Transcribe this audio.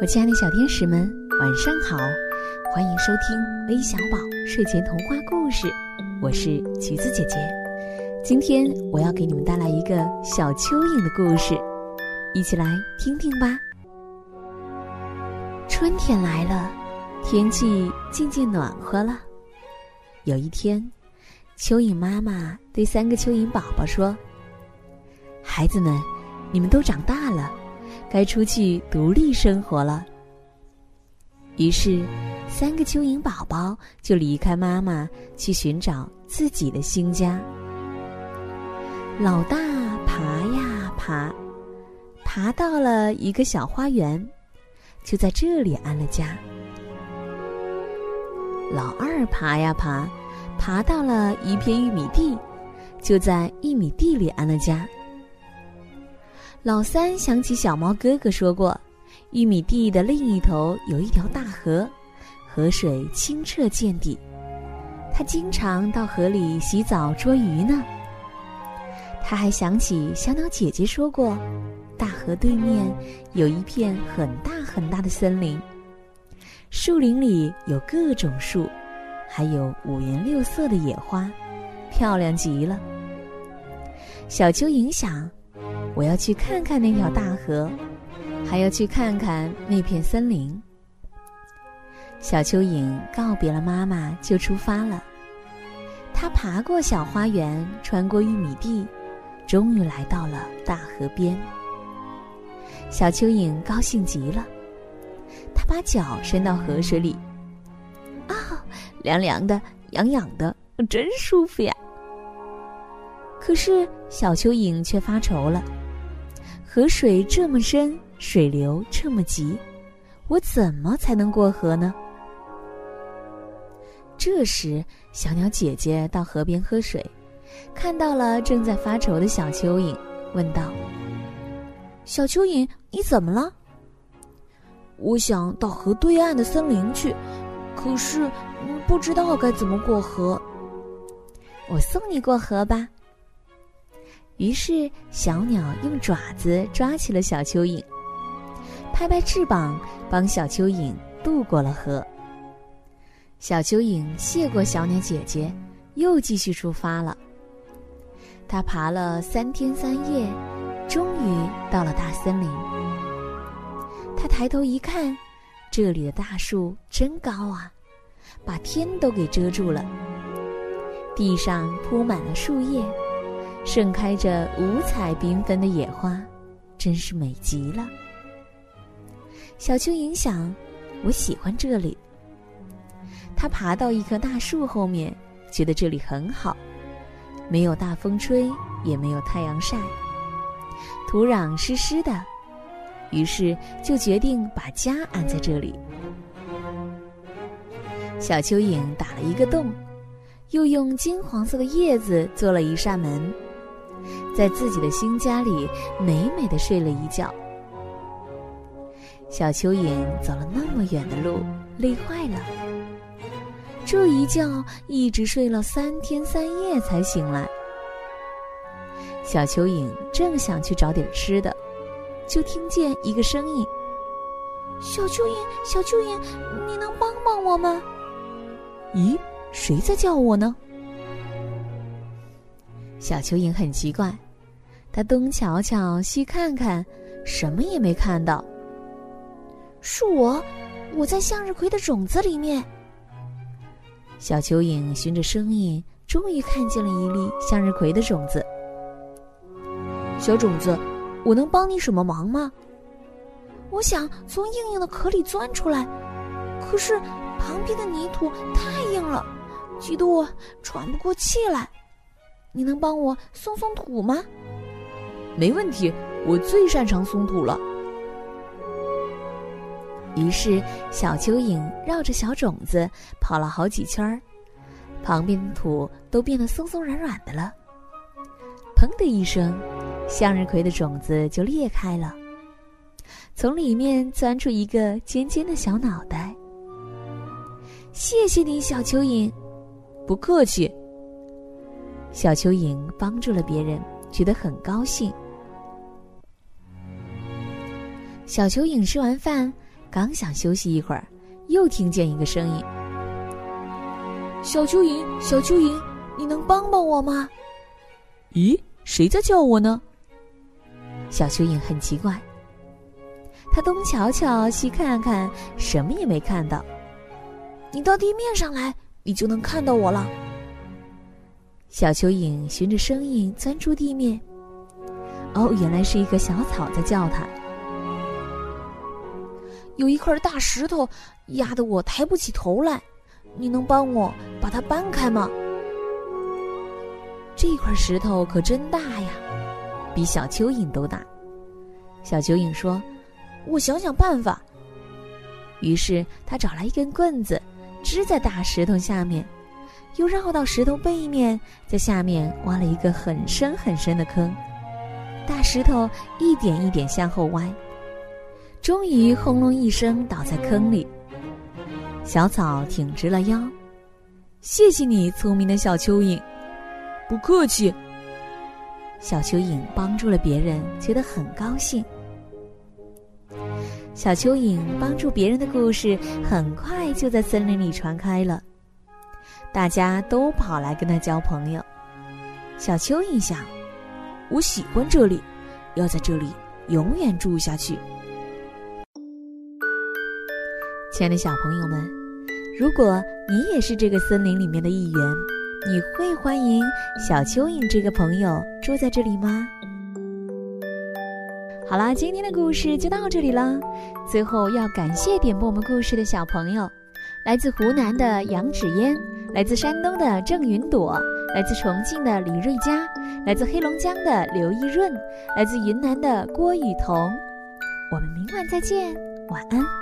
我亲爱的小天使们，晚上好！欢迎收听微小宝睡前童话故事，我是橘子姐姐。今天我要给你们带来一个小蚯蚓的故事，一起来听听吧。春天来了，天气渐渐暖和了。有一天，蚯蚓妈妈对三个蚯蚓宝宝说：“孩子们，你们都长大了。”该出去独立生活了。于是，三个蚯蚓宝宝就离开妈妈，去寻找自己的新家。老大爬呀爬，爬到了一个小花园，就在这里安了家。老二爬呀爬，爬到了一片玉米地，就在玉米地里安了家。老三想起小猫哥哥说过，玉米地的另一头有一条大河，河水清澈见底，他经常到河里洗澡捉鱼呢。他还想起小鸟姐姐说过，大河对面有一片很大很大的森林，树林里有各种树，还有五颜六色的野花，漂亮极了。小蚯蚓想。我要去看看那条大河，还要去看看那片森林。小蚯蚓告别了妈妈，就出发了。它爬过小花园，穿过玉米地，终于来到了大河边。小蚯蚓高兴极了，它把脚伸到河水里，啊，凉凉的，痒痒的，真舒服呀！可是小蚯蚓却发愁了。河水这么深，水流这么急，我怎么才能过河呢？这时，小鸟姐姐到河边喝水，看到了正在发愁的小蚯蚓，问道：“小蚯蚓，你怎么了？”“我想到河对岸的森林去，可是不知道该怎么过河。”“我送你过河吧。”于是，小鸟用爪子抓起了小蚯蚓，拍拍翅膀，帮小蚯蚓渡过了河。小蚯蚓谢过小鸟姐姐，又继续出发了。它爬了三天三夜，终于到了大森林。它抬头一看，这里的大树真高啊，把天都给遮住了。地上铺满了树叶。盛开着五彩缤纷的野花，真是美极了。小蚯蚓想：“我喜欢这里。”它爬到一棵大树后面，觉得这里很好，没有大风吹，也没有太阳晒，土壤湿湿的，于是就决定把家安在这里。小蚯蚓打了一个洞，又用金黄色的叶子做了一扇门。在自己的新家里美美的睡了一觉。小蚯蚓走了那么远的路，累坏了。这一觉一直睡了三天三夜才醒来。小蚯蚓正想去找点吃的，就听见一个声音：“小蚯蚓，小蚯蚓，你能帮帮我吗？”“咦，谁在叫我呢？”小蚯蚓很奇怪，它东瞧瞧，西看看，什么也没看到。是我，我在向日葵的种子里面。小蚯蚓循着声音，终于看见了一粒向日葵的种子。小种子，我能帮你什么忙吗？我想从硬硬的壳里钻出来，可是旁边的泥土太硬了，挤得我喘不过气来。你能帮我松松土吗？没问题，我最擅长松土了。于是，小蚯蚓绕着小种子跑了好几圈儿，旁边的土都变得松松软软的了。砰的一声，向日葵的种子就裂开了，从里面钻出一个尖尖的小脑袋。谢谢你，小蚯蚓。不客气。小蚯蚓帮助了别人，觉得很高兴。小蚯蚓吃完饭，刚想休息一会儿，又听见一个声音：“小蚯蚓，小蚯蚓，你能帮帮我吗？”咦，谁在叫我呢？小蚯蚓很奇怪，他东瞧瞧，西看看，什么也没看到。你到地面上来，你就能看到我了。小蚯蚓循着声音钻出地面。哦，原来是一个小草在叫它。有一块大石头压得我抬不起头来，你能帮我把它搬开吗？这块石头可真大呀，比小蚯蚓都大。小蚯蚓说：“我想想办法。”于是他找来一根棍子，支在大石头下面，又绕到石头背面，在下面挖了一个很深很深的坑。大石头一点一点向后歪，终于轰隆一声倒在坑里。小草挺直了腰，谢谢你，聪明的小蚯蚓。不客气。小蚯蚓帮助了别人，觉得很高兴。小蚯蚓帮助别人的故事很快就在森林里传开了，大家都跑来跟他交朋友。小蚯蚓想。我喜欢这里，要在这里永远住下去。亲爱的小朋友们，如果你也是这个森林里面的一员，你会欢迎小蚯蚓这个朋友住在这里吗？好啦，今天的故事就到这里了。最后要感谢点播我们故事的小朋友，来自湖南的杨芷嫣，来自山东的郑云朵。来自重庆的李瑞佳，来自黑龙江的刘一润，来自云南的郭雨桐。我们明晚再见，晚安。